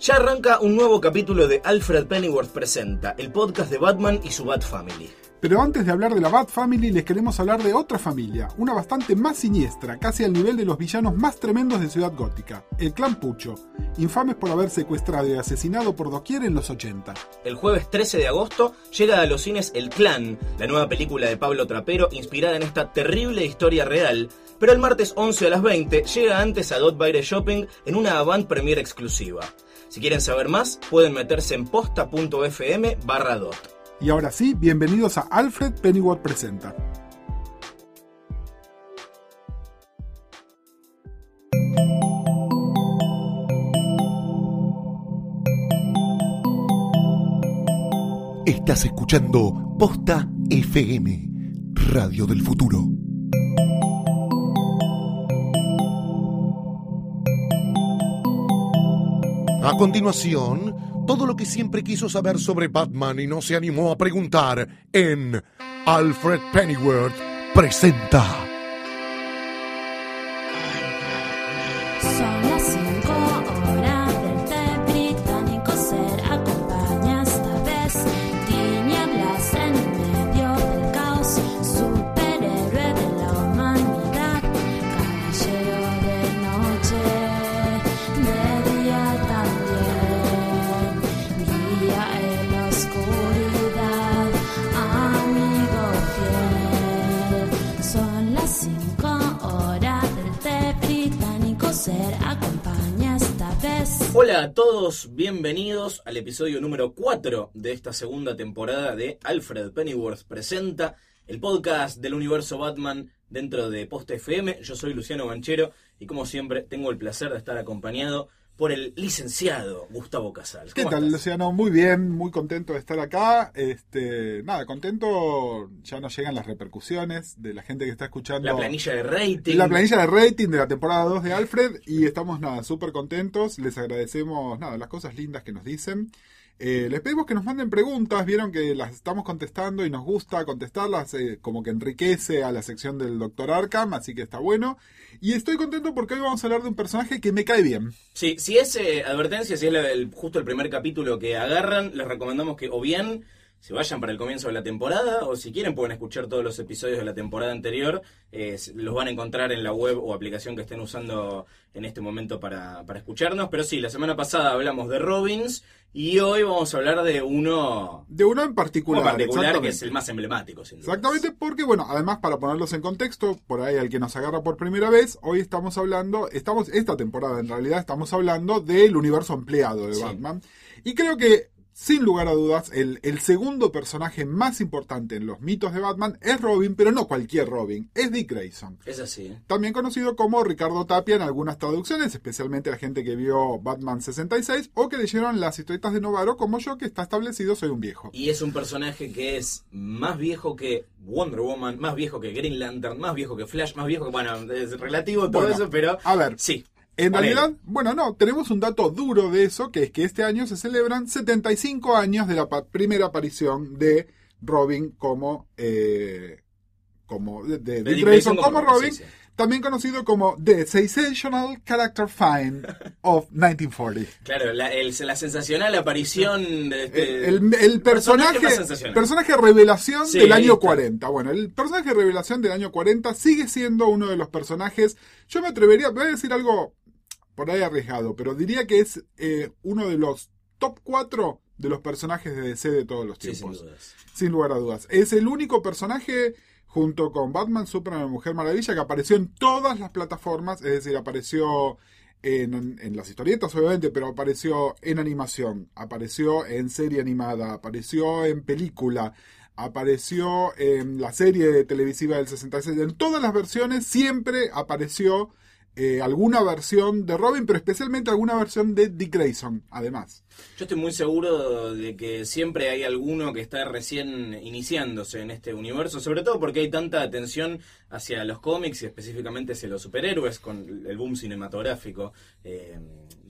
Ya arranca un nuevo capítulo de Alfred Pennyworth Presenta, el podcast de Batman y su Bat Family. Pero antes de hablar de la Bat Family, les queremos hablar de otra familia, una bastante más siniestra, casi al nivel de los villanos más tremendos de Ciudad Gótica, el clan Pucho, infames por haber secuestrado y asesinado por doquier en los 80. El jueves 13 de agosto llega a los cines El Clan, la nueva película de Pablo Trapero inspirada en esta terrible historia real, pero el martes 11 a las 20 llega antes a Dot Shopping en una avant premiere exclusiva. Si quieren saber más, pueden meterse en posta.fm barra dot. Y ahora sí, bienvenidos a Alfred Pennyworth Presenta. Estás escuchando Posta FM, Radio del Futuro. A continuación, todo lo que siempre quiso saber sobre Batman y no se animó a preguntar en Alfred Pennyworth presenta. Todos, bienvenidos al episodio número 4 de esta segunda temporada de Alfred Pennyworth Presenta, el podcast del universo Batman dentro de Post FM. Yo soy Luciano Banchero y como siempre tengo el placer de estar acompañado por el licenciado Gustavo Casal. ¿Qué ¿Cómo tal, estás? Luciano? Muy bien, muy contento de estar acá. Este, nada, contento, ya nos llegan las repercusiones de la gente que está escuchando. La planilla de rating. La planilla de rating de la temporada 2 de Alfred y estamos nada, súper contentos, les agradecemos nada, las cosas lindas que nos dicen. Eh, les pedimos que nos manden preguntas, vieron que las estamos contestando y nos gusta contestarlas, eh, como que enriquece a la sección del Dr. Arkham, así que está bueno. Y estoy contento porque hoy vamos a hablar de un personaje que me cae bien. Sí, si es eh, advertencia, si es la- el- justo el primer capítulo que agarran, les recomendamos que o bien se vayan para el comienzo de la temporada, o si quieren pueden escuchar todos los episodios de la temporada anterior, eh, los van a encontrar en la web o aplicación que estén usando en este momento para, para escucharnos. Pero sí, la semana pasada hablamos de Robins y hoy vamos a hablar de uno, De uno en uno particular. que es el más emblemático, sin. Exactamente, porque bueno, además para ponerlos en contexto, por ahí al que nos agarra por primera vez, hoy estamos hablando, estamos, esta temporada en realidad estamos hablando del universo empleado de Sí. Batman. Y creo que, sin lugar a dudas, el, el segundo personaje más importante en los mitos de Batman es Robin, pero no cualquier Robin, es Dick Grayson. Es así. También conocido como Ricardo Tapia en algunas traducciones, especialmente la gente que vio Batman 66 o que leyeron las historietas de Novaro como yo, que está establecido, soy un viejo. Y es un personaje que es más viejo que Wonder Woman, más viejo que Green Lantern, más viejo que Flash, más viejo que. Bueno, es relativo todo Bueno, eso, pero. a ver, Sí. En realidad, bueno, no, tenemos un dato duro de eso, que es que este año se celebran 75 años de la primera aparición de Robin como, eh, como de, de- de Grayson como como- Robin, sí, sí. también conocido como The Sensational Character Find of 1940. Claro, la, el- la sensacional aparición de este. El, el personaje, personaje revelación Sí, del año está. 40. Bueno, el personaje revelación del año 40 sigue siendo uno de los personajes. Yo me atrevería, voy a decir algo por ahí arriesgado, pero diría que es eh, uno de los top 4 de los personajes de DC de todos los Sí, sin tiempos. sin lugar a dudas. Es el único personaje junto con Batman, Superman y Mujer Maravilla que apareció en todas las plataformas, es decir, apareció en, en las historietas obviamente, pero apareció en animación, apareció en serie animada, apareció en película, apareció en la serie televisiva del 66, en todas las versiones siempre apareció eh, alguna versión de Robin, pero especialmente alguna versión de Dick Grayson, además. Yo estoy muy seguro de que siempre hay alguno que está recién iniciándose en este universo, sobre todo porque hay tanta atención hacia los cómics y específicamente hacia los superhéroes con el boom cinematográfico, eh,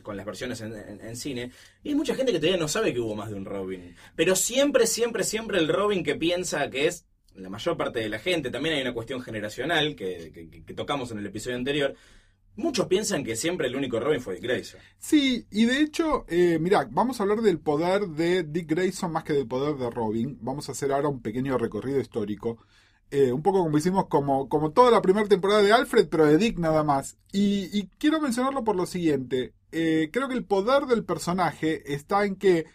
con las versiones en, cine. Y hay mucha gente que todavía no sabe que hubo más de un Robin. Pero siempre, siempre, siempre el Robin que piensa que es la mayor parte de la gente, también hay una cuestión generacional que tocamos en el episodio anterior, Muchos piensan que siempre el único Robin fue Dick Grayson. Sí, y de hecho, eh, vamos a hablar del poder de Dick Grayson más que del poder de Robin. Vamos a hacer ahora un pequeño recorrido histórico. Eh, un poco como hicimos como, como toda la primera temporada de Alfred, pero de Dick nada más. Y, y quiero mencionarlo por lo siguiente. Eh, creo que el poder del personaje está en que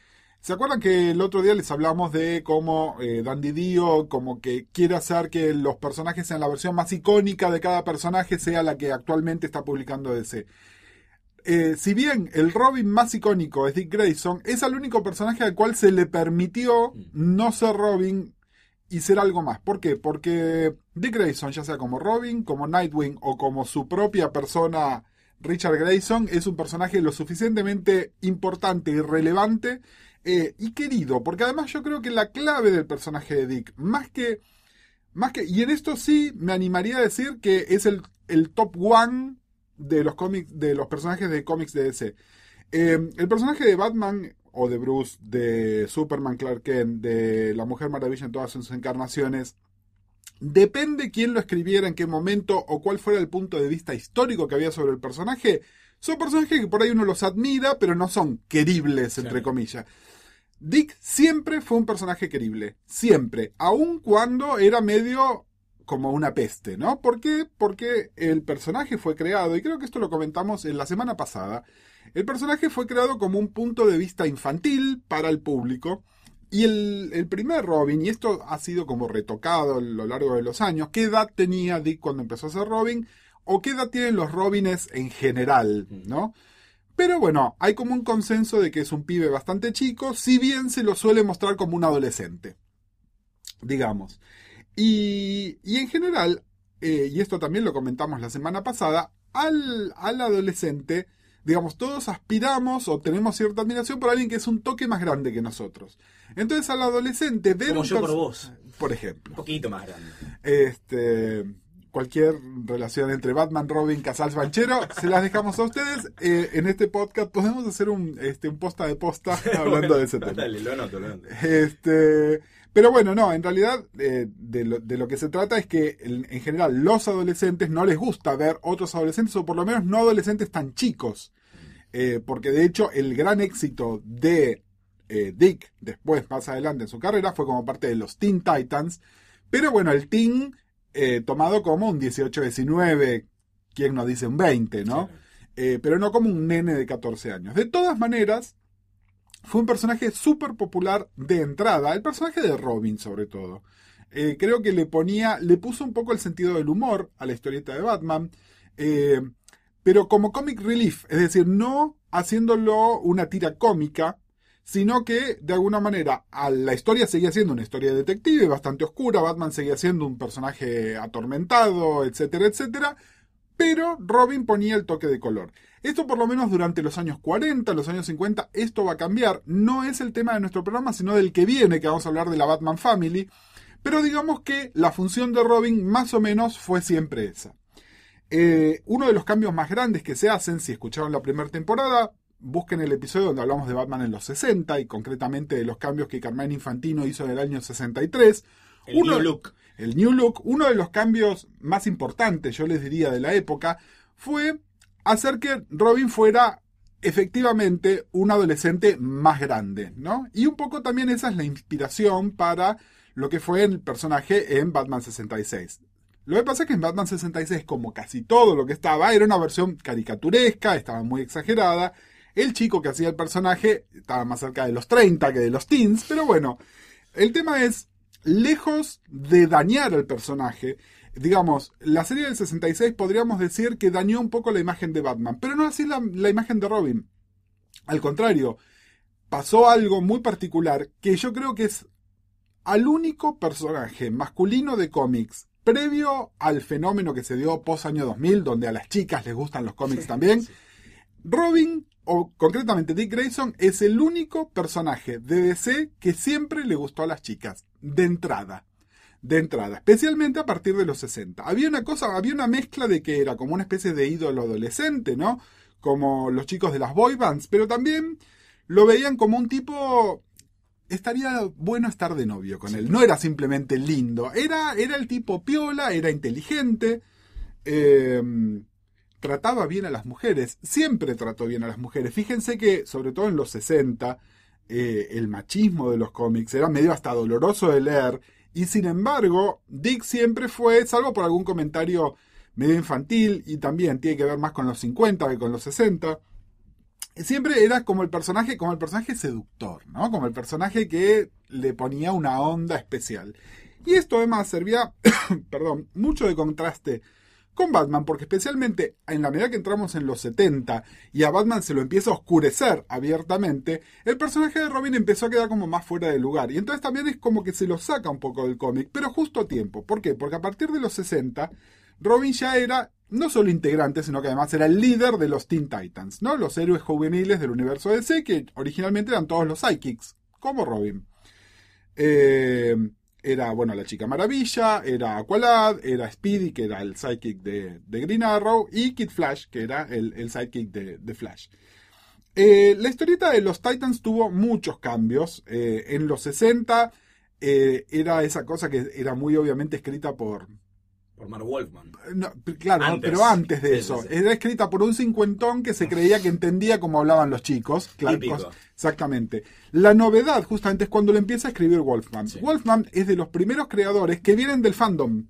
¿Se acuerdan que el otro día les hablamos de cómo eh, Dandy Dio como que quiere hacer que los personajes sean la versión más icónica de cada personaje sea la que actualmente está publicando DC? Eh, si bien el Robin más icónico es Dick Grayson, es el único personaje al cual se le permitió no ser Robin y ser algo más. ¿Por qué? Porque Dick Grayson, ya sea como Robin, como Nightwing o como su propia persona Richard Grayson, es un personaje lo suficientemente importante y relevante eh, y querido, porque además yo creo que la clave del personaje de Dick, más que, más que, y en esto sí me animaría a decir que es el, el top one de los cómics, de los personajes de cómics de DC. Eh, el personaje de Batman o de Bruce, de Superman, Clark Kent, de la Mujer Maravilla en todas sus encarnaciones, depende quién lo escribiera, en qué momento o cuál fuera el punto de vista histórico que había sobre el personaje. Son personajes que por ahí uno los admira, pero no son queribles, entre comillas. Dick siempre fue un personaje querible, siempre, aun cuando era medio como una peste, ¿no? ¿Por qué? Porque el personaje fue creado, y creo que esto lo comentamos en la semana pasada, el personaje fue creado como un punto de vista infantil para el público, y el, el primer Robin, y esto ha sido como retocado a lo largo de los años, ¿qué edad tenía Dick cuando empezó a ser Robin? ¿O qué edad tienen los Robines en general, ¿no? Pero bueno, hay como un consenso de que es un pibe bastante chico, si bien se lo suele mostrar como un adolescente, digamos. Y, y en general, eh, y esto también lo comentamos la semana pasada, al, al adolescente, digamos, todos aspiramos o tenemos cierta admiración por alguien que es un toque más grande que nosotros. Entonces al adolescente ver Como un yo por vos. por ejemplo. Un poquito más grande. Este, cualquier relación entre Batman, Robin, Casals Banchero, se las dejamos a ustedes. Eh, en este podcast podemos hacer un, este, un posta de posta hablando de ese tema. Dale, lo anoto, lo anoto. Este, pero bueno, no, en realidad eh, de, lo, de lo que se trata es que en, en general los adolescentes no les gusta ver otros adolescentes o por lo menos no adolescentes tan chicos. Eh, porque de hecho el gran éxito de Dick después, más adelante en su carrera, fue como parte de los Teen Titans. Pero bueno, el Teen eh, tomado como un 18-19, quien nos dice un 20, ¿no? Eh, pero no como un nene de 14 años. De todas maneras, fue un personaje súper popular de entrada, el personaje de Robin sobre todo. Eh, creo que le ponía, le puso un poco el sentido del humor a la historieta de Batman, eh, pero como comic relief, es decir, no haciéndolo una tira cómica, sino que de alguna manera la historia seguía siendo una historia de detective bastante oscura, Batman seguía siendo un personaje atormentado, etcétera, etcétera, pero Robin ponía el toque de color. Esto por lo menos durante los años 40, los años 50, esto va a cambiar. No es el tema de nuestro programa, sino del que viene, que vamos a hablar de la Batman Family. Pero digamos que la función de Robin más o menos fue siempre esa. Eh, uno de los cambios más grandes que se hacen, si escucharon la primera temporada, busquen el episodio donde hablamos de Batman en los 60 y concretamente de los cambios que Carmine Infantino hizo en el año 63. El new look. El New Look, uno de los cambios más importantes, yo les diría, de la época, fue hacer que Robin fuera efectivamente un adolescente más grande, ¿no? Y un poco también esa es la inspiración para lo que fue el personaje en Batman 66. Lo que pasa es que en Batman 66, como casi todo lo que estaba, era una versión caricaturesca, estaba muy exagerada. El chico que hacía el personaje estaba más cerca de los 30 que de los teens, pero bueno, el tema es, lejos de dañar al personaje, digamos, la serie del 66 podríamos decir que dañó un poco la imagen de Batman, pero no así la, la imagen de Robin. Al contrario, pasó algo muy particular que yo creo que es al único personaje masculino de cómics previo al fenómeno que se dio post año 2000, donde a las chicas les gustan los cómics también. Robin, o concretamente Dick Grayson, es el único personaje de DC que siempre le gustó a las chicas, de entrada. De entrada, especialmente a partir de los 60. Había una cosa, había una mezcla de que era como una especie de ídolo adolescente, ¿no? Como los chicos de las boy bands, pero también lo veían como un tipo estaría bueno estar de novio con él. No era simplemente lindo, era, era el tipo piola, era inteligente, eh, trataba bien a las mujeres, siempre trató bien a las mujeres. Fíjense que, sobre todo en los 60, eh, el machismo de los cómics era medio hasta doloroso de leer, y sin embargo, Dick siempre fue, salvo por algún comentario medio infantil, y también tiene que ver más con los 50 que con los 60, siempre era como el personaje, como el personaje seductor, ¿no? Como el personaje que le ponía una onda especial. Y esto además servía, perdón, mucho de contraste con Batman, porque especialmente en la medida que entramos en los 70 y a Batman se lo empieza a oscurecer abiertamente, el personaje de Robin empezó a quedar como más fuera de lugar. Y entonces también es como que se lo saca un poco del cómic, pero justo a tiempo. ¿Por qué? Porque a partir de los 60, Robin ya era no solo integrante, sino que además era el líder de los Teen Titans, ¿no? Los héroes juveniles del universo DC, que originalmente eran todos los Psychics, como Robin. Eh, era, bueno, la Chica Maravilla, era Aqualad, era Speedy, que era el sidekick de, de Green Arrow, y Kid Flash, que era el, el sidekick de, Flash. Eh, la historieta de los Titans tuvo muchos cambios. Eh, en los 60 eh, era esa cosa que era muy obviamente escrita por... Por Mark Wolfman. no, claro, Antes. pero antes de Sí, eso. sí, sí. Era escrita por un cincuentón que se creía que entendía cómo hablaban los chicos. Claro, Exactamente. La novedad justamente es cuando le empieza a escribir Wolfman. Wolfman es de los primeros creadores que vienen del fandom.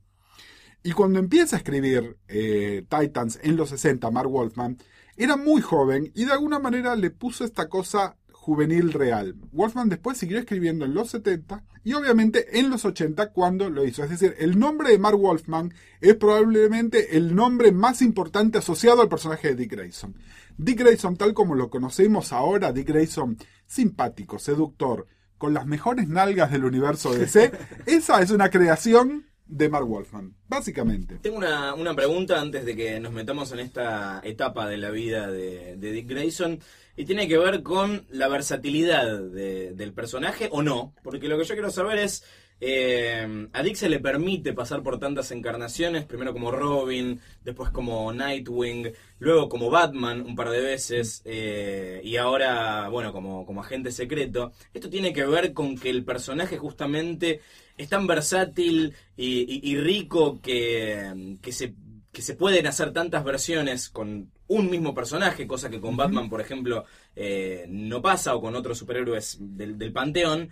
Y cuando empieza a escribir eh, Titans en los 60, Mark Wolfman, era muy joven y de alguna manera le puso esta cosa juvenil real. Wolfman después siguió escribiendo en los 70 y obviamente en los 80 cuando lo hizo. Es decir, el nombre de Mark Wolfman es probablemente el nombre más importante asociado al personaje de Dick Grayson. Dick Grayson, tal como lo conocemos ahora, Dick Grayson simpático, seductor, con las mejores nalgas del universo DC, esa es una creación de Mark Wolfman, básicamente. Tengo una, una pregunta antes de que nos metamos en esta etapa de la vida de, Dick Grayson y tiene que ver con la versatilidad de- del personaje o no, porque lo que yo quiero saber es, eh, a Dick se le permite pasar por tantas encarnaciones, primero como Robin, después como Nightwing, luego como Batman un par de veces eh, y ahora, bueno, como, como agente secreto. Esto tiene que ver con que el personaje justamente es tan versátil y, y- y rico que, que se, que se pueden hacer tantas versiones con un mismo personaje, cosa que con Batman, por ejemplo, eh, no pasa, o con otros superhéroes del, del panteón,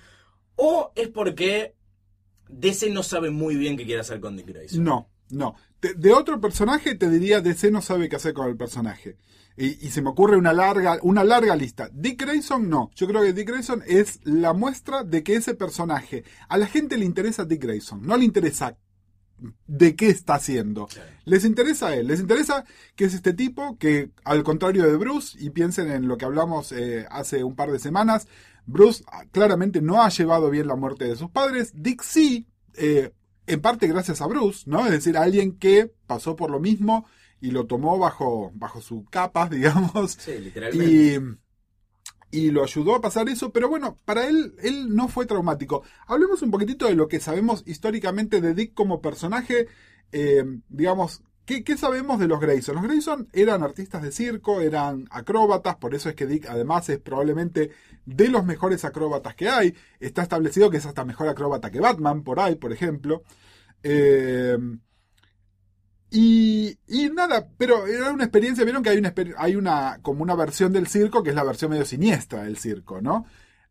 o es porque DC no sabe muy bien qué quiere hacer con Dick Grayson. No, no. De, de otro personaje te diría DC no sabe qué hacer con el personaje. Y, y se me ocurre una larga, una larga lista. Dick Grayson no. Yo creo que Dick Grayson es la muestra de que ese personaje, a la gente le interesa Dick Grayson, no le interesa de qué está haciendo. Les interesa a él, les interesa que es este tipo que, al contrario de Bruce, y piensen en lo que hablamos eh, hace un par de semanas, Bruce ah, claramente no ha llevado bien la muerte de sus padres, Dick sí, eh, en parte gracias a Bruce, ¿no? Es decir, alguien que pasó por lo mismo y lo tomó bajo, bajo su capa, digamos, Sí, literalmente. y, y lo ayudó a pasar eso, pero bueno, para él, él no fue traumático. Hablemos un poquitito de lo que sabemos históricamente de Dick como personaje, eh, digamos, ¿qué, qué sabemos de los Grayson? Los Grayson eran artistas de circo, eran acróbatas, por eso es que Dick además es probablemente de los mejores acróbatas que hay. Está establecido que es hasta mejor acróbata que Batman, por ahí, por ejemplo. Eh, y, y nada, pero era una experiencia, vieron que hay una, hay una como una versión del circo que es la versión medio siniestra del circo, ¿no?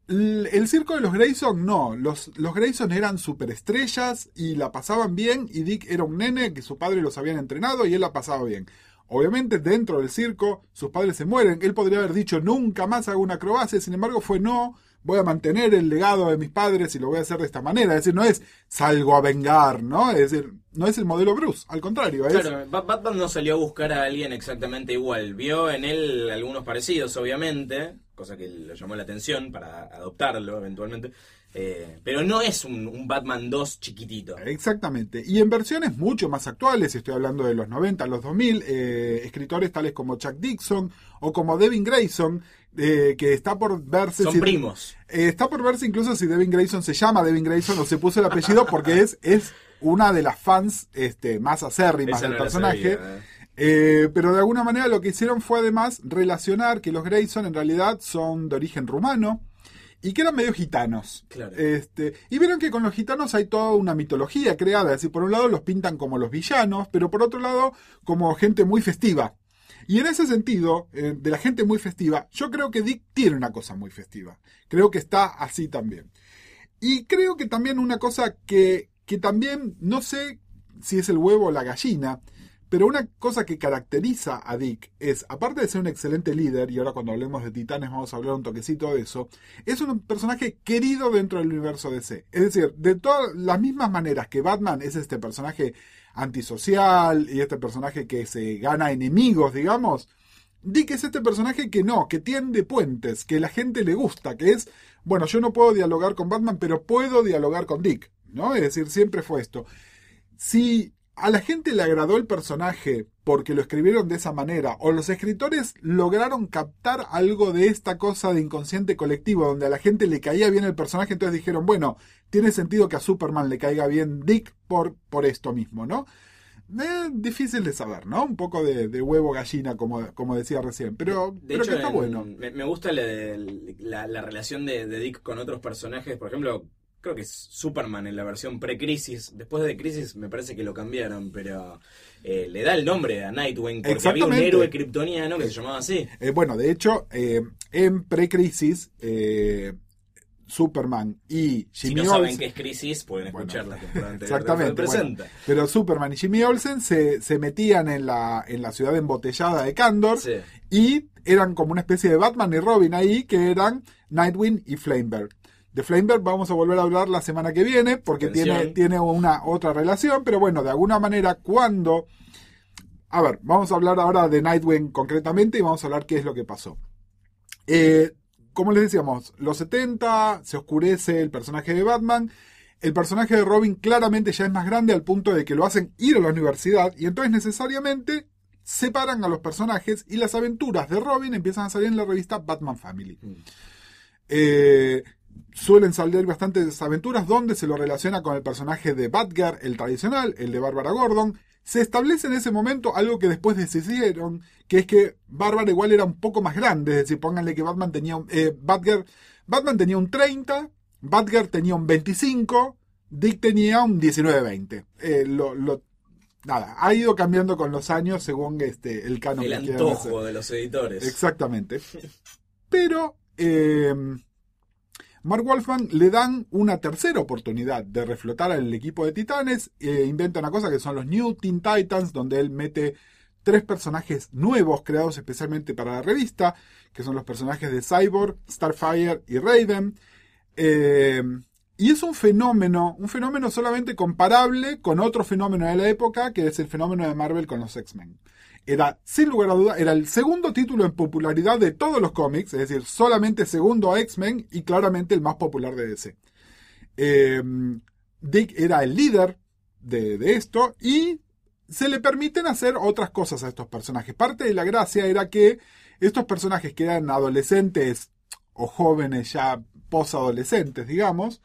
El circo de los Grayson no, los, los Grayson eran superestrellas y la pasaban bien y Dick era un nene que su padre los habían entrenado y él la pasaba bien. Obviamente dentro del circo sus padres se mueren, él podría haber dicho nunca más hago una acrobacia, sin embargo fue no, voy a mantener el legado de mis padres y lo voy a hacer de esta manera, es decir, no es salgo a vengar, ¿no? Es decir, no es el modelo Bruce, al contrario, es... Claro, Ba- Batman no salió a buscar a alguien exactamente igual. Vio en él algunos parecidos, obviamente, cosa que le llamó la atención para adoptarlo eventualmente. Eh, pero no es un, un Batman 2 chiquitito. Exactamente. Y en versiones mucho más actuales, estoy hablando de los 90, los 2000, eh, escritores tales como Chuck Dixon o como Devin Grayson, eh, que está por verse... Son si- primos. eh, está por verse incluso si Devin Grayson se llama Devin Grayson o se puso el apellido porque es, es una de las fans este, más acérrimas Esa del no personaje. sabía, eh. Eh, pero de alguna manera lo que hicieron fue además relacionar que los Grayson en realidad son de origen rumano y que eran medio gitanos. Claro. Este, y vieron que con los gitanos hay toda una mitología creada. Es decir, por un lado los pintan como los villanos, pero por otro lado como gente muy festiva. Y en ese sentido, eh, de la gente muy festiva, yo creo que Dick tiene una cosa muy festiva. Creo que está así también. Y creo que también una cosa que, que también, no sé si es el huevo o la gallina, pero una cosa que caracteriza a Dick es, aparte de ser un excelente líder, y ahora cuando hablemos de Titanes vamos a hablar un toquecito de eso, es un personaje querido dentro del universo DC. Es decir, de todas las mismas maneras que Batman es este personaje antisocial y este personaje que se gana enemigos, digamos, Dick es este personaje que no, que tiende puentes, que la gente le gusta, que es, bueno, yo no puedo dialogar con Batman, pero puedo dialogar con Dick, ¿no? Es decir, siempre fue esto. Si a la gente le agradó el personaje porque lo escribieron de esa manera, o los escritores lograron captar algo de esta cosa de inconsciente colectivo, donde a la gente le caía bien el personaje, entonces dijeron, bueno, tiene sentido que a Superman le caiga bien Dick por, por esto mismo, ¿no? Eh, difícil de saber, ¿no? Un poco de, de huevo gallina, como, como decía recién, pero, De pero hecho, que está en- bueno. Me, me gusta la, la- la relación de, de Dick con otros personajes. Por ejemplo, creo que es Superman en la versión pre-crisis. Después de Crisis me parece que lo cambiaron, pero eh, le da el nombre a Nightwing porque había un héroe kryptoniano que se llamaba así. Eh, bueno, de hecho, eh, en pre-crisis, Superman y Si Jimmy no saben Olsen- qué es Crisis, pueden Bueno, escuchar la temporada anterior. Exactamente. bueno, pero Superman y Jimmy Olsen se, se metían en la, en la ciudad embotellada de Kandor Sí. y eran como una especie de Batman y Robin ahí, que eran Nightwing y Flamebird. De Flamebird vamos a volver a hablar la semana que viene, porque Atención. tiene, tiene una otra relación, pero bueno, de alguna manera cuando... A ver, vamos a hablar ahora de Nightwing concretamente y vamos a hablar qué es lo que pasó. Eh, como les decíamos, los 70, se oscurece el personaje de Batman, el personaje de Robin claramente ya es más grande al punto de que lo hacen ir a la universidad y entonces necesariamente separan a los personajes y las aventuras de Robin empiezan a salir en la revista Batman Family. Eh, suelen salir bastantes aventuras donde se lo relaciona con el personaje de Batgirl, el tradicional, el de Bárbara Gordon. Se establece en ese momento algo que después decidieron, que es que Bárbara igual era un poco más grande, es decir, pónganle que Batman tenía un, eh, Batgirl, Batman tenía un 30, Batgirl tenía un 25, Dick tenía un 19-20. Eh, lo, lo- nada, ha ido cambiando con los años según este, el canon El que antojo de los editores. Exactamente. Pero eh, Mark Wolfman le dan una tercera oportunidad de reflotar al equipo de Titanes. eh, inventa una cosa que son los New Teen Titans, donde él mete tres personajes nuevos creados especialmente para la revista, que son los personajes de Cyborg, Starfire y Raven. Eh, y es un fenómeno, un fenómeno solamente comparable con otro fenómeno de la época, que es el fenómeno de Marvel con los X-Men. Era, sin lugar a duda, era el segundo título en popularidad de todos los cómics, es decir, solamente segundo a X-Men y claramente el más popular de DC. Eh, Dick era el líder de, esto y se le permiten hacer otras cosas a estos personajes. Parte de la gracia era que estos personajes que eran adolescentes o jóvenes ya posadolescentes, digamos,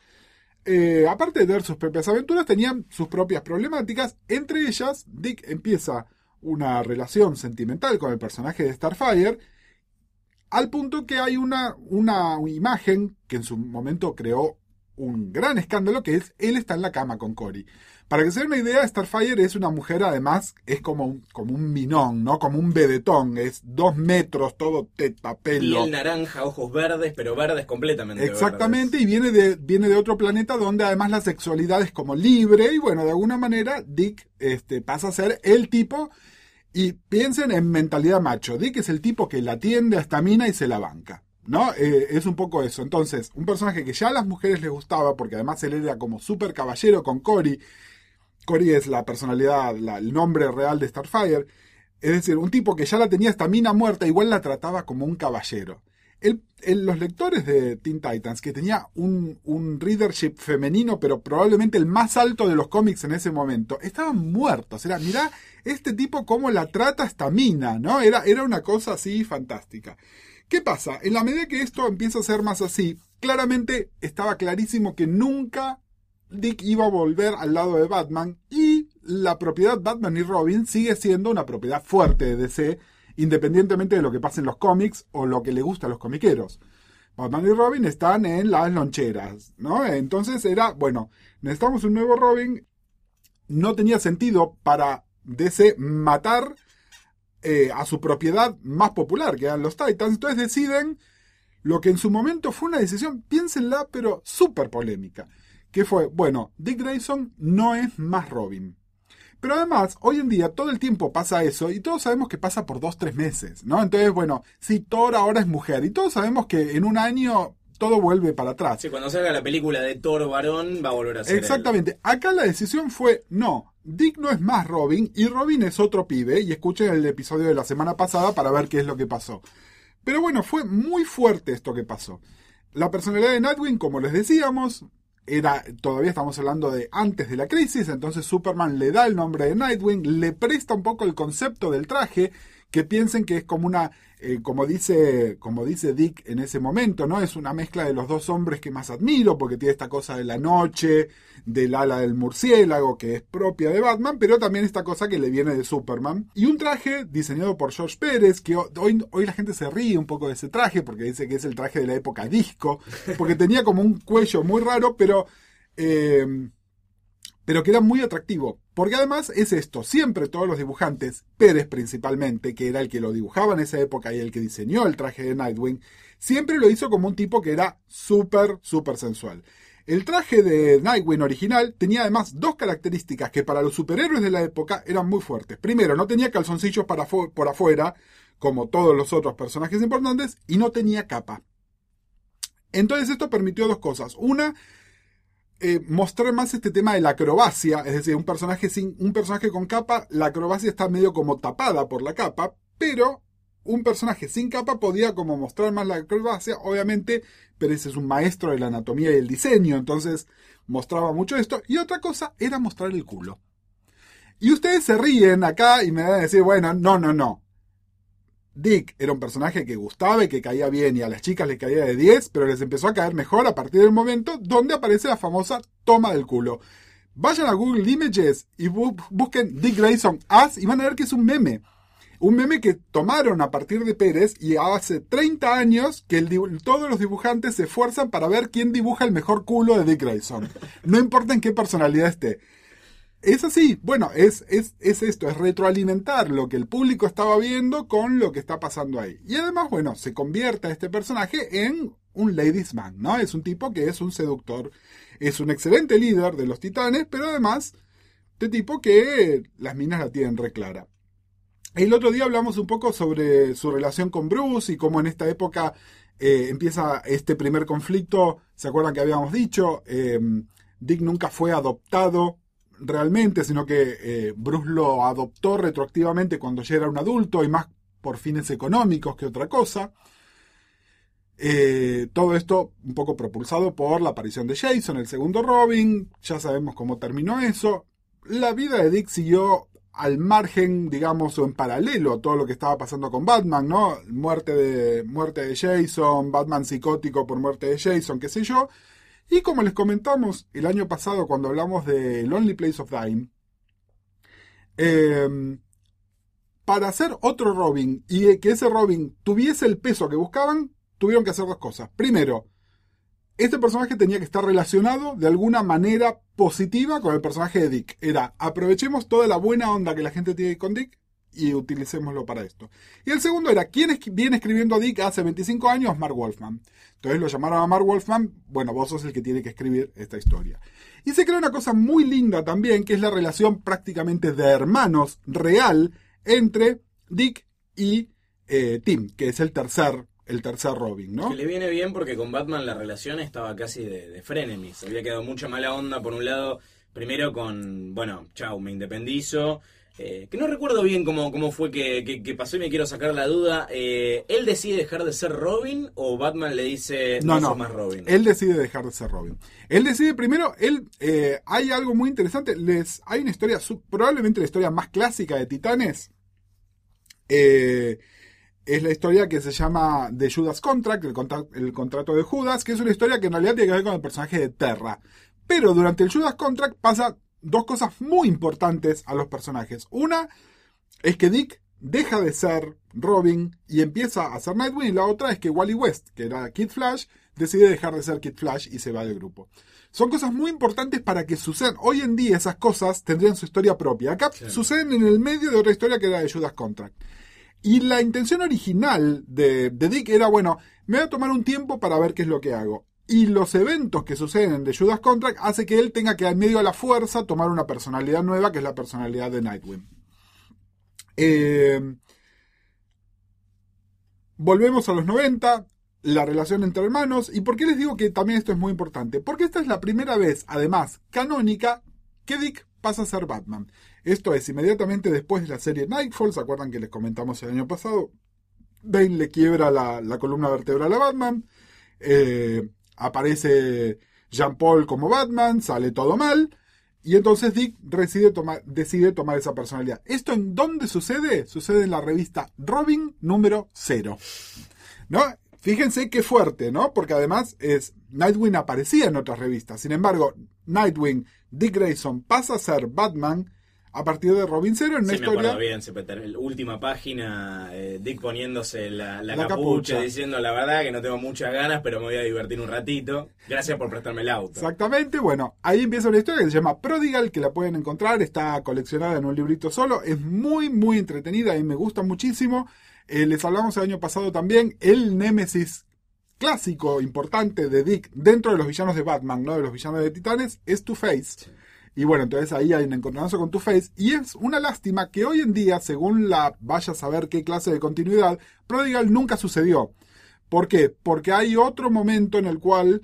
eh, aparte de tener sus propias aventuras, tenían sus propias problemáticas. Entre ellas, Dick empieza una relación sentimental con el personaje de Starfire, al punto que hay una, una imagen que en su momento creó un gran escándalo, que es él está en la cama con Cory. Para que se den una idea, Starfire es una mujer, además, es como un, como un minón, ¿no? Como un vedetón, es dos metros, todo teta, pelo. Piel naranja, ojos verdes, pero verdes completamente. Exactamente, y viene de, viene de otro planeta donde además la sexualidad es como libre, y bueno, de alguna manera Dick este, pasa a ser el tipo, y piensen en mentalidad macho, Dick es el tipo que la atiende a esta mina y se la banca, ¿no? Eh, es un poco eso. Entonces, un personaje que ya a las mujeres les gustaba, porque además él era como súper caballero con Cory, Cory es la personalidad, el nombre real de Starfire, es decir, un tipo que ya la tenía esta mina muerta, igual la trataba como un caballero. El- los lectores de Teen Titans, que tenía un, un readership femenino, pero probablemente el más alto de los cómics en ese momento, estaban muertos. Era, mirá, este tipo cómo la trata esta mina, ¿no? Era, era una cosa así fantástica. ¿Qué pasa? En la medida que esto empieza a ser más así, claramente estaba clarísimo que nunca Dick iba a volver al lado de Batman y la propiedad Batman y Robin sigue siendo una propiedad fuerte de DC, independientemente de lo que pase en los cómics o lo que le gusta a los comiqueros. Batman y Robin están en las loncheras, ¿no? Entonces era, bueno, necesitamos un nuevo Robin. No tenía sentido para DC matar eh, a su propiedad más popular, que eran los Titans. Entonces deciden lo que en su momento fue una decisión, piénsenla, pero súper polémica. Que fue, bueno, Dick Grayson no es más Robin. Pero además, hoy en día todo el tiempo pasa eso y todos sabemos que pasa por dos, tres meses, ¿no? Entonces, bueno, si Thor ahora es mujer y todos sabemos que en un año todo vuelve para atrás. Sí, cuando salga la película de Thor varón va a volver a ser él. Exactamente. Acá la decisión fue, no, Dick no es más Robin y Robin es otro pibe y escuchen el episodio de la semana pasada para ver qué es lo que pasó. Pero bueno, fue muy fuerte esto que pasó. La personalidad de Nightwing, como les decíamos, era, todavía estamos hablando de antes de la crisis, entonces Superman le da el nombre de Nightwing, le presta un poco el concepto del traje, que piensen que es como una, eh, como dice, como dice Dick en ese momento, ¿no? Es una mezcla de los dos hombres que más admiro, porque tiene esta cosa de la noche, del ala del murciélago, que es propia de Batman, pero también esta cosa que le viene de Superman. Y un traje diseñado por George Pérez, que hoy, hoy la gente se ríe un poco de ese traje, porque dice que es el traje de la época disco, porque tenía como un cuello muy raro, pero... eh, pero que era muy atractivo. Porque además es esto, siempre todos los dibujantes, Pérez principalmente, que era el que lo dibujaba en esa época y el que diseñó el traje de Nightwing, siempre lo hizo como un tipo que era súper, súper sensual. El traje de Nightwing original tenía además dos características que para los superhéroes de la época eran muy fuertes. Primero, no tenía calzoncillos para por afuera, como todos los otros personajes importantes, y no tenía capa. Entonces esto permitió dos cosas. Una, eh, mostrar más este tema de la acrobacia, es decir, un personaje sin un personaje con capa, la acrobacia está medio como tapada por la capa, pero un personaje sin capa podía como mostrar más la acrobacia, obviamente, pero ese es un maestro de la anatomía y el diseño, entonces mostraba mucho esto, y otra cosa era mostrar el culo. Y ustedes se ríen acá y me van a decir, bueno, no, no, no. Dick era un personaje que gustaba y que caía bien y a las chicas les caía de 10, pero les empezó a caer mejor a partir del momento donde aparece la famosa toma del culo. Vayan a Google Images y bu busquen Dick Grayson As y van a ver que es un meme. Un meme que tomaron a partir de Pérez y hace 30 años que todos los dibujantes se esfuerzan para ver quién dibuja el mejor culo de Dick Grayson. No importa en qué personalidad esté. Es así, bueno, es, es, es, esto, es retroalimentar lo que el público estaba viendo con lo que está pasando ahí. Y además, bueno, se convierte a este personaje en un ladies man, ¿no? Es un tipo que es un seductor, es un excelente líder de los titanes, pero además, de tipo que las minas la tienen reclara. El otro día hablamos un poco sobre su relación con Bruce y cómo en esta época eh, empieza este primer conflicto. ¿Se acuerdan que habíamos dicho? Eh, Dick nunca fue adoptado realmente, sino que eh, Bruce lo adoptó retroactivamente cuando ya era un adulto y más por fines económicos que otra cosa. Eh, todo esto un poco propulsado por la aparición de Jason, el segundo Robin, ya sabemos cómo terminó eso. La vida de Dick siguió al margen, digamos, o en paralelo a todo lo que estaba pasando con Batman, ¿no? Muerte de, muerte de Jason, Batman psicótico por muerte de Jason, qué sé yo. Y como les comentamos el año pasado cuando hablamos de Lonely Place of Dying, eh, para hacer otro Robin y que ese Robin tuviese el peso que buscaban, tuvieron que hacer dos cosas. Primero, este personaje tenía que estar relacionado de alguna manera positiva con el personaje de Dick. Era, aprovechemos toda la buena onda que la gente tiene con Dick y utilicémoslo para esto. Y el segundo era, ¿quién es, viene escribiendo a Dick hace 25 años? Mark Wolfman. Entonces lo llamaron a Mark Wolfman, bueno, vos sos el que tiene que escribir esta historia. Y se crea una cosa muy linda también, que es la relación prácticamente de hermanos real entre Dick y eh, Tim, que es el tercer, el tercer Robin, ¿no? Que le viene bien porque con Batman la relación estaba casi de, de frenemies. Había quedado mucha mala onda por un lado, primero con, bueno, chau, me independizo. Eh, que no recuerdo bien cómo, cómo fue que, que, que pasó y me quiero sacar la duda. Eh, ¿Él decide dejar de ser Robin o Batman le dice No, no, no, sos más Robin? él decide dejar de ser Robin. Él decide primero, él, eh, hay algo muy interesante, les, hay una historia, probablemente la historia más clásica de Titanes, es la historia que se llama The Judas Contract, el, contra- el contrato de Judas, que es una historia que en realidad tiene que ver con el personaje de Terra. Pero durante el Judas Contract pasa dos cosas muy importantes a los personajes. Una es que Dick deja de ser Robin y empieza a ser Nightwing, y la otra es que Wally West, que era Kid Flash, decide dejar de ser Kid Flash y se va del grupo. Son cosas muy importantes para que sucedan. Hoy en día esas cosas tendrían su historia propia. Acá suceden en el medio de otra historia que era de Judas Contract. Y la intención original de, de Dick era, bueno, me voy a tomar un tiempo para ver qué es lo que hago. Y los eventos que suceden de Judas Contract hace que él tenga que, en medio de la fuerza, tomar una personalidad nueva, que es la personalidad de Nightwing. Eh, volvemos a los 90, la relación entre hermanos. ¿Y por qué les digo que también esto es muy importante? Porque esta es la primera vez, además, canónica, que Dick pasa a ser Batman. Esto es inmediatamente después de la serie Nightfall, ¿se acuerdan que les comentamos el año pasado? Bane le quiebra la, la columna vertebral a Batman. Eh, aparece Jean Paul como Batman, sale todo mal. Y entonces Dick decide tomar, decide tomar esa personalidad. ¿Esto en dónde sucede? Sucede en la revista Robin número 0. ¿No? Fíjense qué fuerte, ¿no? Porque además es Nightwing aparecía en otras revistas. Sin embargo, Nightwing, Dick Grayson pasa a ser Batman a partir de Robin 0 en una Sí, me historia. acuerdo bien, tener- última página, eh, Dick poniéndose la, la La capucha, capucha. diciendo la verdad que no tengo muchas ganas, pero me voy a divertir un ratito. Gracias por prestarme el auto. Exactamente, bueno, ahí empieza una historia que se llama Prodigal, que la pueden encontrar, está coleccionada en un librito solo, es muy, muy entretenida y me gusta muchísimo. Eh, les hablamos el año pasado también, el Némesis clásico, importante de Dick dentro de los villanos de Batman, no de los villanos de Titanes, es Two-Face. Y bueno, entonces ahí hay un encontronazo con Two-Face. Y es una lástima que hoy en día, según la vaya a saber qué clase de continuidad, Prodigal nunca sucedió. ¿Por qué? Porque hay otro momento en el cual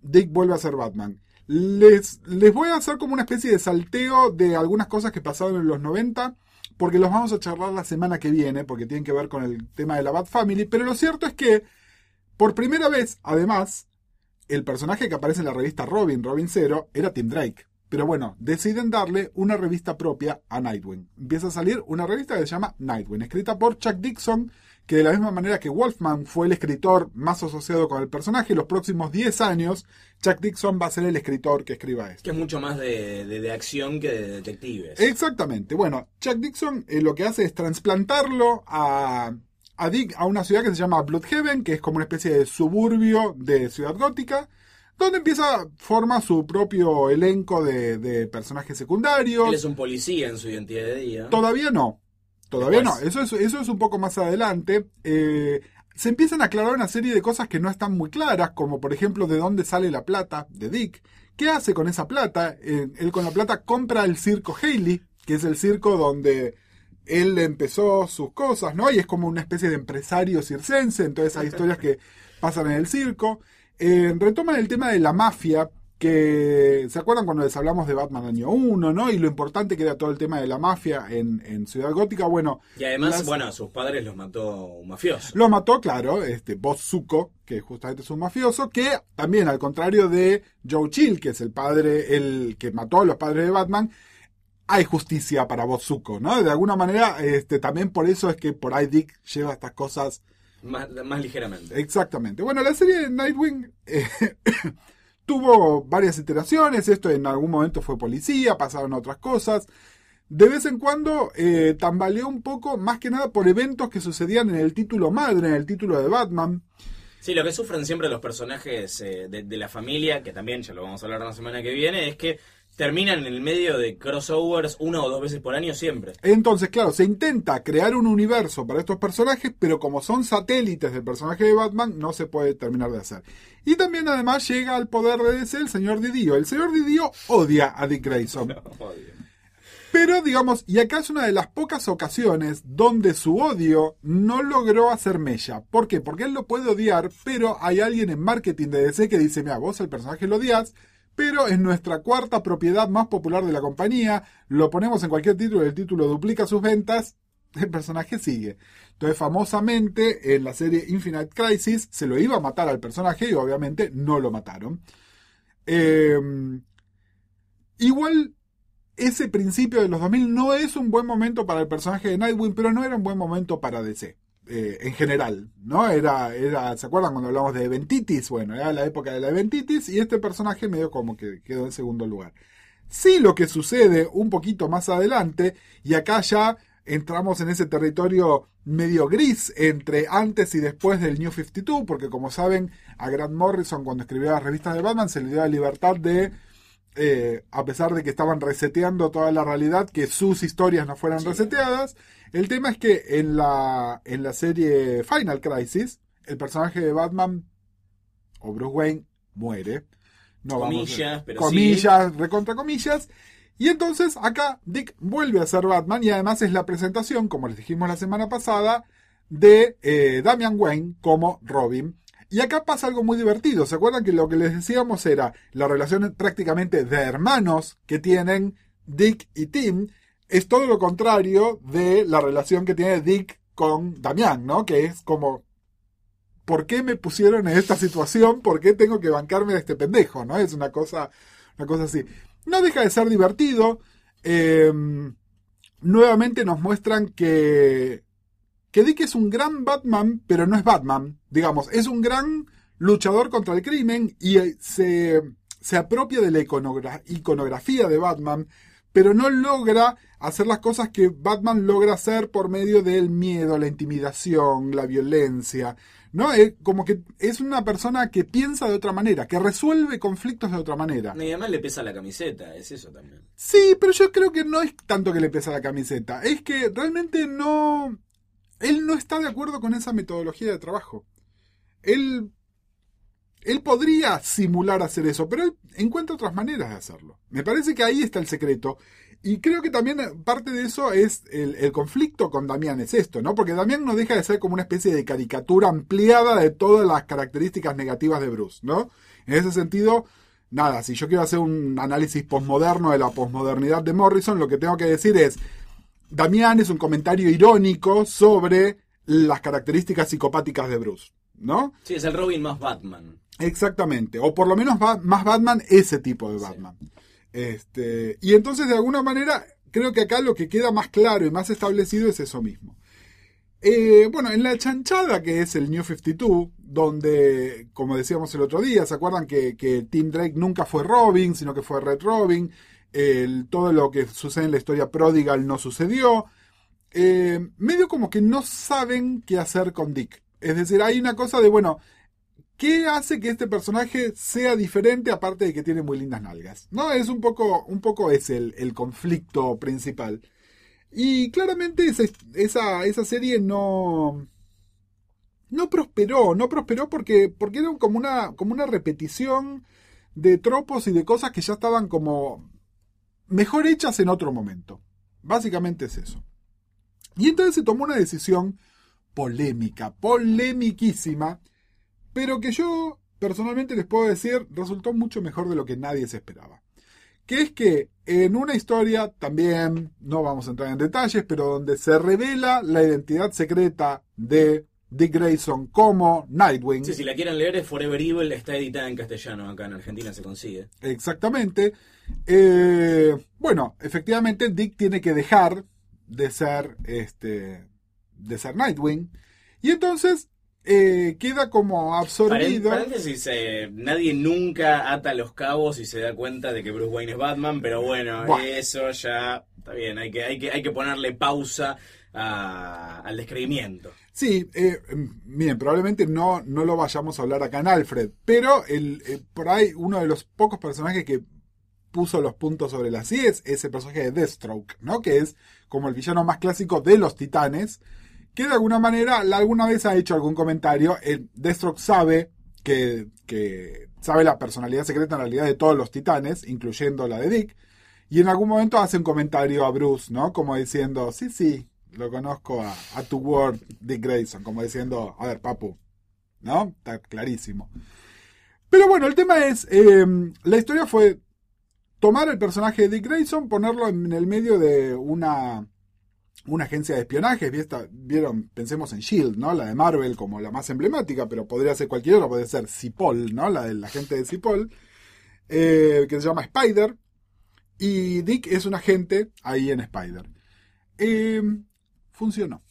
Dick vuelve a ser Batman. Les, les voy a hacer como una especie de salteo de algunas cosas que pasaron en los 90, porque los vamos a charlar la semana que viene, porque tienen que ver con el tema de la Bat Family. Pero lo cierto es que, por primera vez, además, el personaje que aparece en la revista Robin, Robin Zero, era Tim Drake. Pero bueno, deciden darle una revista propia a Nightwing. Empieza a salir una revista que se llama Nightwing, escrita por Chuck Dixon, que de la misma manera que Wolfman fue el escritor más asociado con el personaje, los próximos 10 años, Chuck Dixon va a ser el escritor que escriba esto. Que es mucho más de, de- de acción que de detectives. Exactamente. Bueno, Chuck Dixon eh, lo que hace es trasplantarlo a, a Dick a una ciudad que se llama Bloodhaven, que es como una especie de suburbio de Ciudad Gótica, donde empieza, forma su propio elenco de, de personajes secundarios. Él es un policía en su identidad de día. Todavía no. Todavía Después. no. Eso es, eso es un poco más adelante. Eh, se empiezan a aclarar una serie de cosas que no están muy claras, como por ejemplo de dónde sale la plata de Dick. ¿Qué hace con esa plata? Eh, él con la plata compra el circo Haley, que es el circo donde él empezó sus cosas, ¿no? Y es como una especie de empresario circense, entonces hay historias que pasan en el circo. Eh, retoman el tema de la mafia, que se acuerdan cuando les hablamos de Batman año 1, ¿no? Y lo importante que era todo el tema de la mafia en, en Ciudad Gótica. Bueno, Y además, las- bueno, a sus padres los mató un mafioso. lo mató, claro, este Boss Zuko, que justamente es un mafioso, que también, al contrario de Joe Chill, que es el padre, el que mató a los padres de Batman, hay justicia para Boss Zuko, ¿no? De alguna manera, este, también por eso es que por ahí Dick lleva estas cosas Más, más ligeramente. Exactamente. Bueno, la serie de Nightwing eh, tuvo varias iteraciones. Esto en algún momento fue policía, pasaron otras cosas. De vez en cuando eh, tambaleó un poco, más que nada por eventos que sucedían en el título madre, en el título de Batman. Sí, lo que sufren siempre los personajes eh, de, de la familia, que también ya lo vamos a hablar la semana que viene, es que terminan en el medio de crossovers una o dos veces por año siempre. Entonces, claro, se intenta crear un universo para estos personajes, pero como son satélites del personaje de Batman, no se puede terminar de hacer. Y también, además, llega al poder de DC el señor Didio. El señor Didio odia a Dick Grayson. Pero digamos, y acá es una de las pocas ocasiones donde su odio no logró hacer mella. ¿Por qué? Porque él lo puede odiar, pero hay alguien en marketing de DC que dice, mira, vos el personaje lo odias, pero es nuestra cuarta propiedad más popular de la compañía, lo ponemos en cualquier título el título duplica sus ventas, el personaje sigue. Entonces, famosamente, en la serie Infinite Crisis se lo iba a matar al personaje y obviamente no lo mataron. Eh, igual ese principio de los 2000 no es un buen momento para el personaje de Nightwing, pero no era un buen momento para DC. Eh, en general, ¿no? Era, era, ¿se acuerdan cuando hablamos de Eventitis? Bueno, era la época de la Eventitis y este personaje medio como que quedó en segundo lugar. Sí, lo que sucede un poquito más adelante, y acá ya entramos en ese territorio medio gris entre antes y después del New 52, porque como saben, a Grant Morrison cuando escribía las revistas de Batman se le dio la libertad de eh, a pesar de que estaban reseteando toda la realidad, que sus historias no fueran Sí. reseteadas. El tema es que en la, en la serie Final Crisis, el personaje de Batman o Bruce Wayne muere. No vamos a- Comillas, pero comillas, recontra comillas. Y entonces acá Dick vuelve a ser Batman y además es la presentación, como les dijimos la semana pasada, de eh, Damian Wayne como Robin. Y acá pasa algo muy divertido. ¿Se acuerdan que lo que les decíamos era la relación prácticamente de hermanos que tienen Dick y Tim? Es todo lo contrario de la relación que tiene Dick con Damián, ¿no? Que es como, ¿por qué me pusieron en esta situación? ¿Por qué tengo que bancarme de este pendejo? ¿No? Es una cosa, una cosa así. No deja de ser divertido. Eh, nuevamente nos muestran que, que Dick es un gran Batman, pero no es Batman. Digamos, es un gran luchador contra el crimen y eh, se, se apropia de la iconogra- iconografía de Batman, pero no logra hacer las cosas que Batman logra hacer por medio del miedo, la intimidación, la violencia. ¿No? Es como que es una persona que piensa de otra manera, que resuelve conflictos de otra manera. Y además le pesa la camiseta, es eso también. Sí, pero yo creo que no es tanto que le pesa la camiseta, es que realmente no... Él no está de acuerdo con esa metodología de trabajo. Él... Él podría simular hacer eso, pero él encuentra otras maneras de hacerlo. Me parece que ahí está el secreto. Y creo que también parte de eso es el, conflicto con Damián, es esto, ¿no? Porque Damián no deja de ser como una especie de caricatura ampliada de todas las características negativas de Bruce, ¿no? En ese sentido, nada, si yo quiero hacer un análisis posmoderno de la posmodernidad de Morrison, lo que tengo que decir es, Damián es un comentario irónico sobre las características psicopáticas de Bruce, ¿no? Sí, es el Robin más Batman. Exactamente, o por lo menos va- más Batman ese tipo de Sí. Batman. Este, y entonces de alguna manera creo que acá lo que queda más claro y más establecido es eso mismo. Eh, bueno, en la chanchada que es el New 52, donde, como decíamos el otro día, ¿se acuerdan que, que Tim Drake nunca fue Robin, sino que fue Red Robin? El- todo lo que sucede en la historia Prodigal no sucedió. Eh, medio como que no saben qué hacer con Dick. Es decir, hay una cosa de, bueno, ¿qué hace que este personaje sea diferente aparte de que tiene muy lindas nalgas? ¿No? Es un poco, un poco es el, conflicto principal. Y claramente esa, esa, esa serie no, no prosperó, no prosperó porque, porque era como una, como una repetición de tropos y de cosas que ya estaban como mejor hechas en otro momento. Básicamente es eso. Y entonces se tomó una decisión polémica, polemiquísima, pero que yo personalmente les puedo decir resultó mucho mejor de lo que nadie se esperaba. Que es que en una historia también, no vamos a entrar en detalles, pero donde se revela la identidad secreta de Dick Grayson como Nightwing. Sí, si la quieren leer es Forever Evil, está editada en castellano, acá en Argentina se consigue. Exactamente. Eh, bueno, efectivamente Dick tiene que dejar de ser este de ser Nightwing y entonces eh, queda como absorbido. Paréntesis, eh, nadie nunca ata los cabos y se da cuenta de que Bruce Wayne es Batman, pero bueno, eso ya está bien, hay que, hay que, hay que ponerle pausa a- al descreimiento. Sí, eh, miren, probablemente no, no lo vayamos a hablar acá en Alfred, pero el, eh, por ahí uno de los pocos personajes que puso los puntos sobre las IES es el personaje de Deathstroke, ¿no? Que es como el villano más clásico de los titanes, que de alguna manera alguna vez ha hecho algún comentario. El Deathstroke sabe que, que sabe la personalidad secreta en realidad de todos los titanes, incluyendo la de Dick, y en algún momento hace un comentario a Bruce, ¿no? Como diciendo, sí, sí, lo conozco a, a tu word, Dick Grayson, como diciendo, a ver, papu, ¿no? Está clarísimo. Pero bueno, el tema es, eh, la historia fue tomar el personaje de Dick Grayson, ponerlo en el medio de una, una agencia de espionaje. Vieron, pensemos en Shield, ¿no? La de Marvel como la más emblemática, pero podría ser cualquier otra, podría ser Cipoll, ¿no? La del agente de Cipoll, eh, que se llama Spider. Y Dick es un agente ahí en Spider. Eh, funcionó.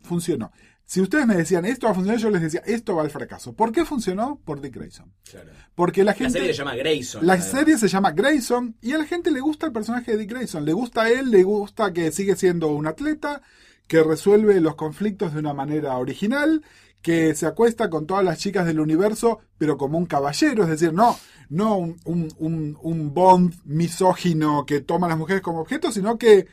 Funcionó. Si ustedes me decían esto va a funcionar, yo les decía esto va al fracaso. ¿Por qué funcionó? Por Dick Grayson. Claro. Porque la La gente. serie se llama Grayson. La además. serie se llama Grayson y a la gente le gusta el personaje de Dick Grayson. Le gusta a él, le gusta que sigue siendo un atleta, que resuelve los conflictos de una manera original, que se acuesta con todas las chicas del universo, pero como un caballero, es decir, no, no un, un, un, un Bond misógino que toma a las mujeres como objetos, sino que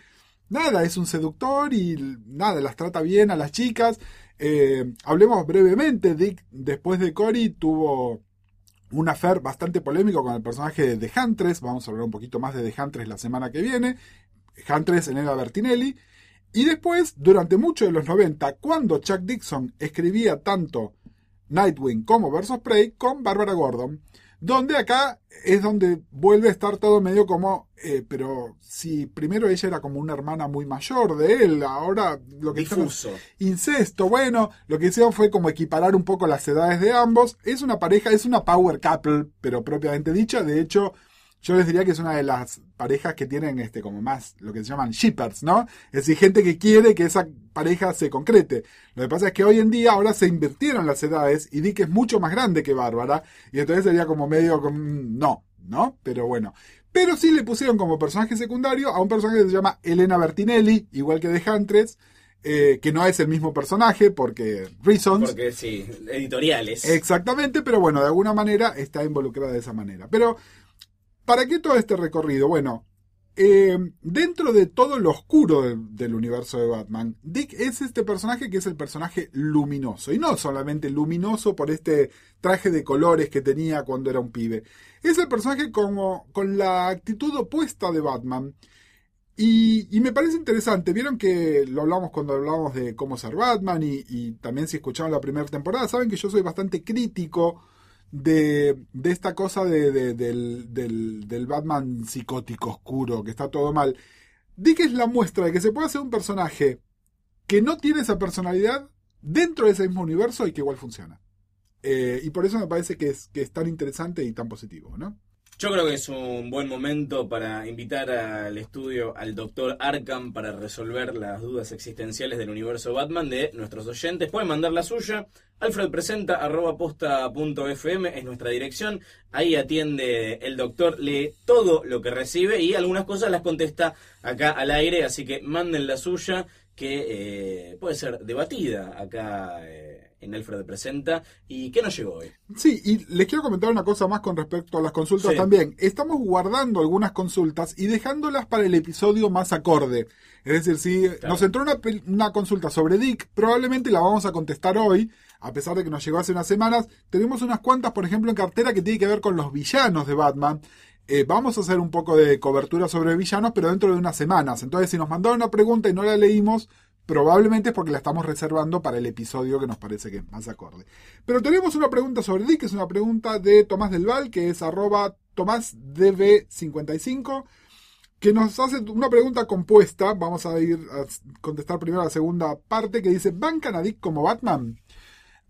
nada, es un seductor y nada, las trata bien a las chicas. Eh, hablemos brevemente, Dick después de Cory tuvo un affair bastante polémico con el personaje de The Huntress, vamos a hablar un poquito más de The Huntress la semana que viene, Huntress Elena Bertinelli, y después, durante mucho de los 90, cuando Chuck Dixon escribía tanto Nightwing como Versus Prey con Barbara Gordon, donde acá es donde vuelve a estar todo medio como, eh, pero si primero ella era como una hermana muy mayor de él, ahora lo que Difuso. incesto, bueno, lo que hicieron fue como equiparar un poco las edades de ambos. Es una pareja, es una power couple, pero propiamente dicha. De hecho, yo les diría que es una de las parejas que tienen este como más lo que se llaman shippers, ¿no? Es decir, gente que quiere que esa pareja se concrete. Lo que pasa es que hoy en día ahora se invirtieron las edades y Dick es mucho más grande que Bárbara y entonces sería como medio como no, ¿no? Pero bueno. Pero sí le pusieron como personaje secundario a un personaje que se llama Elena Bertinelli, igual que de Huntress, eh, que no es el mismo personaje porque reasons. Porque sí, editoriales. Exactamente, pero bueno, de alguna manera está involucrada de esa manera. Pero, ¿para qué todo este recorrido? Bueno, eh, dentro de todo lo oscuro del, universo de Batman, Dick es este personaje que es el personaje luminoso. Y no solamente luminoso por este traje de colores que tenía cuando era un pibe. Es el personaje como, con la actitud opuesta de Batman. Y, y me parece interesante, vieron que lo hablamos cuando hablamos de cómo ser Batman y, y también si escucharon la primera temporada, saben que yo soy bastante crítico de, de esta cosa de, de- del, del- del Batman psicótico oscuro, que está todo mal. Dick es la muestra de que se puede hacer un personaje que no tiene esa personalidad dentro de ese mismo universo y que igual funciona. Eh, y por eso me parece que es, que es tan interesante y tan positivo, ¿no? Yo creo que es un buen momento para invitar al estudio al doctor Arkham para resolver las dudas existenciales del universo Batman de nuestros oyentes. Pueden mandar la suya. Alfred presenta arroba posta punto fm es nuestra dirección. Ahí atiende el doctor, lee todo lo que recibe y algunas cosas las contesta acá al aire. Así que manden la suya que eh, puede ser debatida acá eh, en Alfred presenta. ¿Y qué nos llegó hoy? Sí, y les quiero comentar una cosa más con respecto a las consultas Sí. también. Estamos guardando algunas consultas y dejándolas para el episodio más acorde. Es decir, si nos entró una consulta sobre Dick, probablemente la vamos a contestar hoy, a pesar de que nos llegó hace unas semanas. Tenemos unas cuantas, por ejemplo, en cartera que tiene que ver con los villanos de Batman. Eh, vamos a hacer un poco de cobertura sobre villanos, pero dentro de unas semanas. Entonces, si nos mandaron una pregunta y no la leímos, probablemente es porque la estamos reservando para el episodio que nos parece que más acorde. Pero tenemos una pregunta sobre Dick, que es una pregunta de Tomás del Val, que es arroba tomásdb55, que nos hace una pregunta compuesta. Vamos a ir a contestar primero la segunda parte, que dice, ¿bancan a Dick como Batman?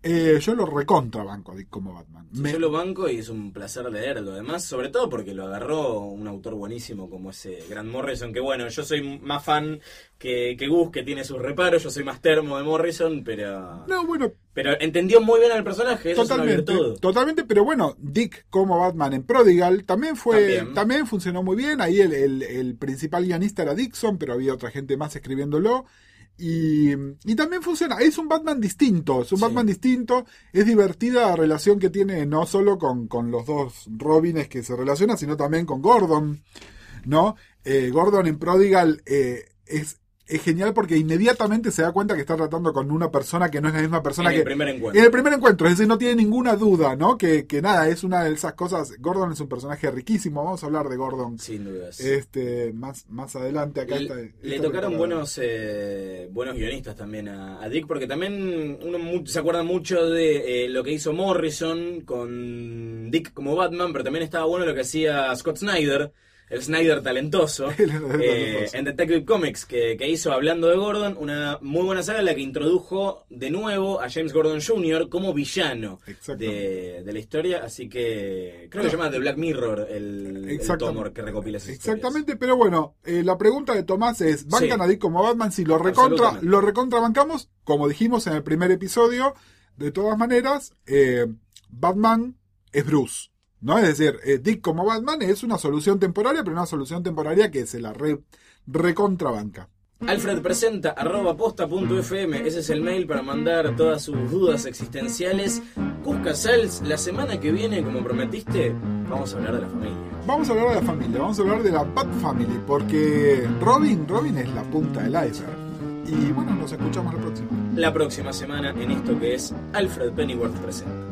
Eh, yo lo recontra banco a Dick como Batman. Sí, Me- Yo lo banco y es un placer leerlo. Además, sobre todo porque lo agarró un autor buenísimo como ese Grant Morrison. Que bueno, yo soy más fan que, que Gus, que tiene sus reparos. Yo soy más termo de Morrison, pero. No, bueno, Pero entendió muy bien al personaje. Eso Totalmente, es una totalmente, pero bueno, Dick como Batman en Prodigal también fue, También. también, funcionó muy bien. Ahí el, el- el principal guionista era Dixon, pero había otra gente más escribiéndolo. Y, y también funciona. Es un Batman distinto, es un Sí. Batman distinto. Es divertida la relación que tiene no solo con, con los dos Robines que se relacionan, sino también con Gordon. ¿No? Eh, Gordon en Prodigal eh, es, es genial porque inmediatamente se da cuenta que está tratando con una persona que no es la misma persona En que. el primer encuentro. En el primer encuentro, es decir, no tiene ninguna duda, ¿no? Que, que nada, es una de esas cosas. Gordon es un personaje riquísimo, vamos a hablar de Gordon Sin dudas. este más, más adelante. Acá Le, está- le tocaron buenos eh, buenos guionistas también a, a Dick, porque también uno mu- se acuerda mucho de eh, lo que hizo Morrison con Dick como Batman, pero también estaba bueno lo que hacía Scott Snyder, el Snyder talentoso, eh, en Detective Comics, que, que hizo Hablando de Gordon, una muy buena saga en la que introdujo de nuevo a James Gordon Jr. como villano de, de la historia, así que creo que se llama The Black Mirror el, el Exactamente. tomo que recopila esas historias. Exactamente, pero bueno, eh, la pregunta de Tomás es, ¿bancan Sí. a Dick como Batman? Si lo recontra, lo recontra bancamos, como dijimos en el primer episodio, de todas maneras, eh, Batman es Bruce. ¿No? Es decir, eh, Dick como Batman es una solución temporaria, pero una solución temporaria que se la re, recontra banca. Alfredpresenta arroba posta.fm, ese es el mail para mandar todas sus dudas existenciales. Cusca Sals, la semana que viene, como prometiste, vamos a hablar de la familia. Vamos a hablar de la familia, vamos a hablar de la Bat Family, porque Robin, Robin es la punta del iceberg. Y bueno, nos escuchamos la próxima. La próxima semana en esto que es Alfred Pennyworth Presenta.